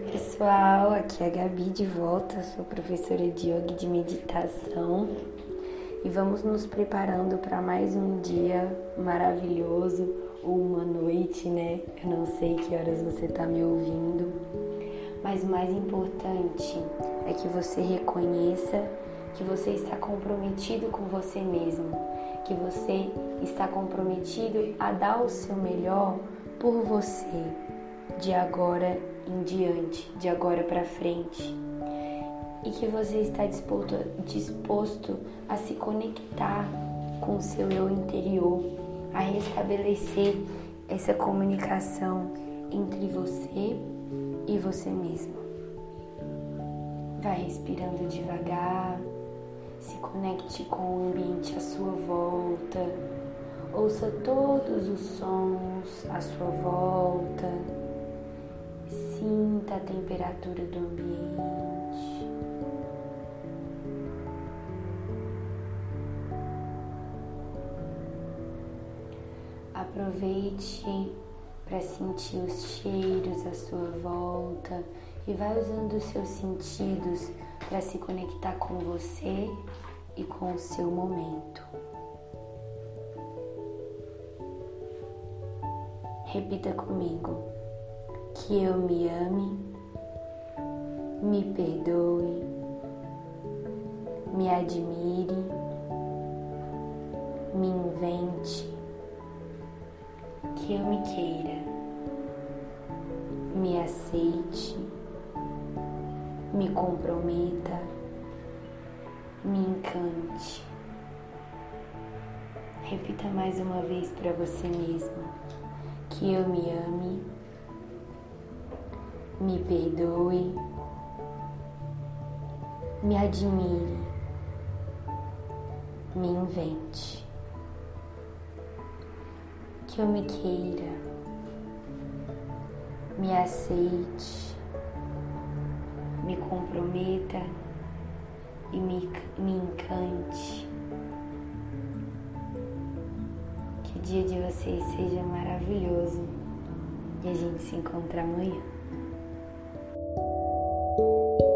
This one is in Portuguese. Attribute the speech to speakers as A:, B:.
A: pessoal, aqui é a Gabi de volta, sou professora de yoga e de meditação. E vamos nos preparando para mais um dia maravilhoso ou uma noite, né? Eu não sei que horas você está me ouvindo, mas o mais importante é que você reconheça que você está comprometido com você mesmo, que você está comprometido a dar o seu melhor por você de agora em diante, de agora para frente. E que você está disposto, disposto a se conectar com o seu eu interior, a restabelecer essa comunicação entre você e você mesmo. Vai respirando devagar, se conecte com o ambiente à sua volta, ouça todos os sons à sua volta Sinta a temperatura do ambiente. Aproveite para sentir os cheiros à sua volta e vai usando os seus sentidos para se conectar com você e com o seu momento. Repita comigo que eu me ame, me perdoe, me admire, me invente, que eu me queira, me aceite, me comprometa, me encante. Repita mais uma vez para você mesma que eu me ame me perdoe, me admire, me invente, que eu me queira, me aceite, me comprometa. E me, me encante. Que o dia de vocês seja maravilhoso. E a gente se encontra amanhã. Thank you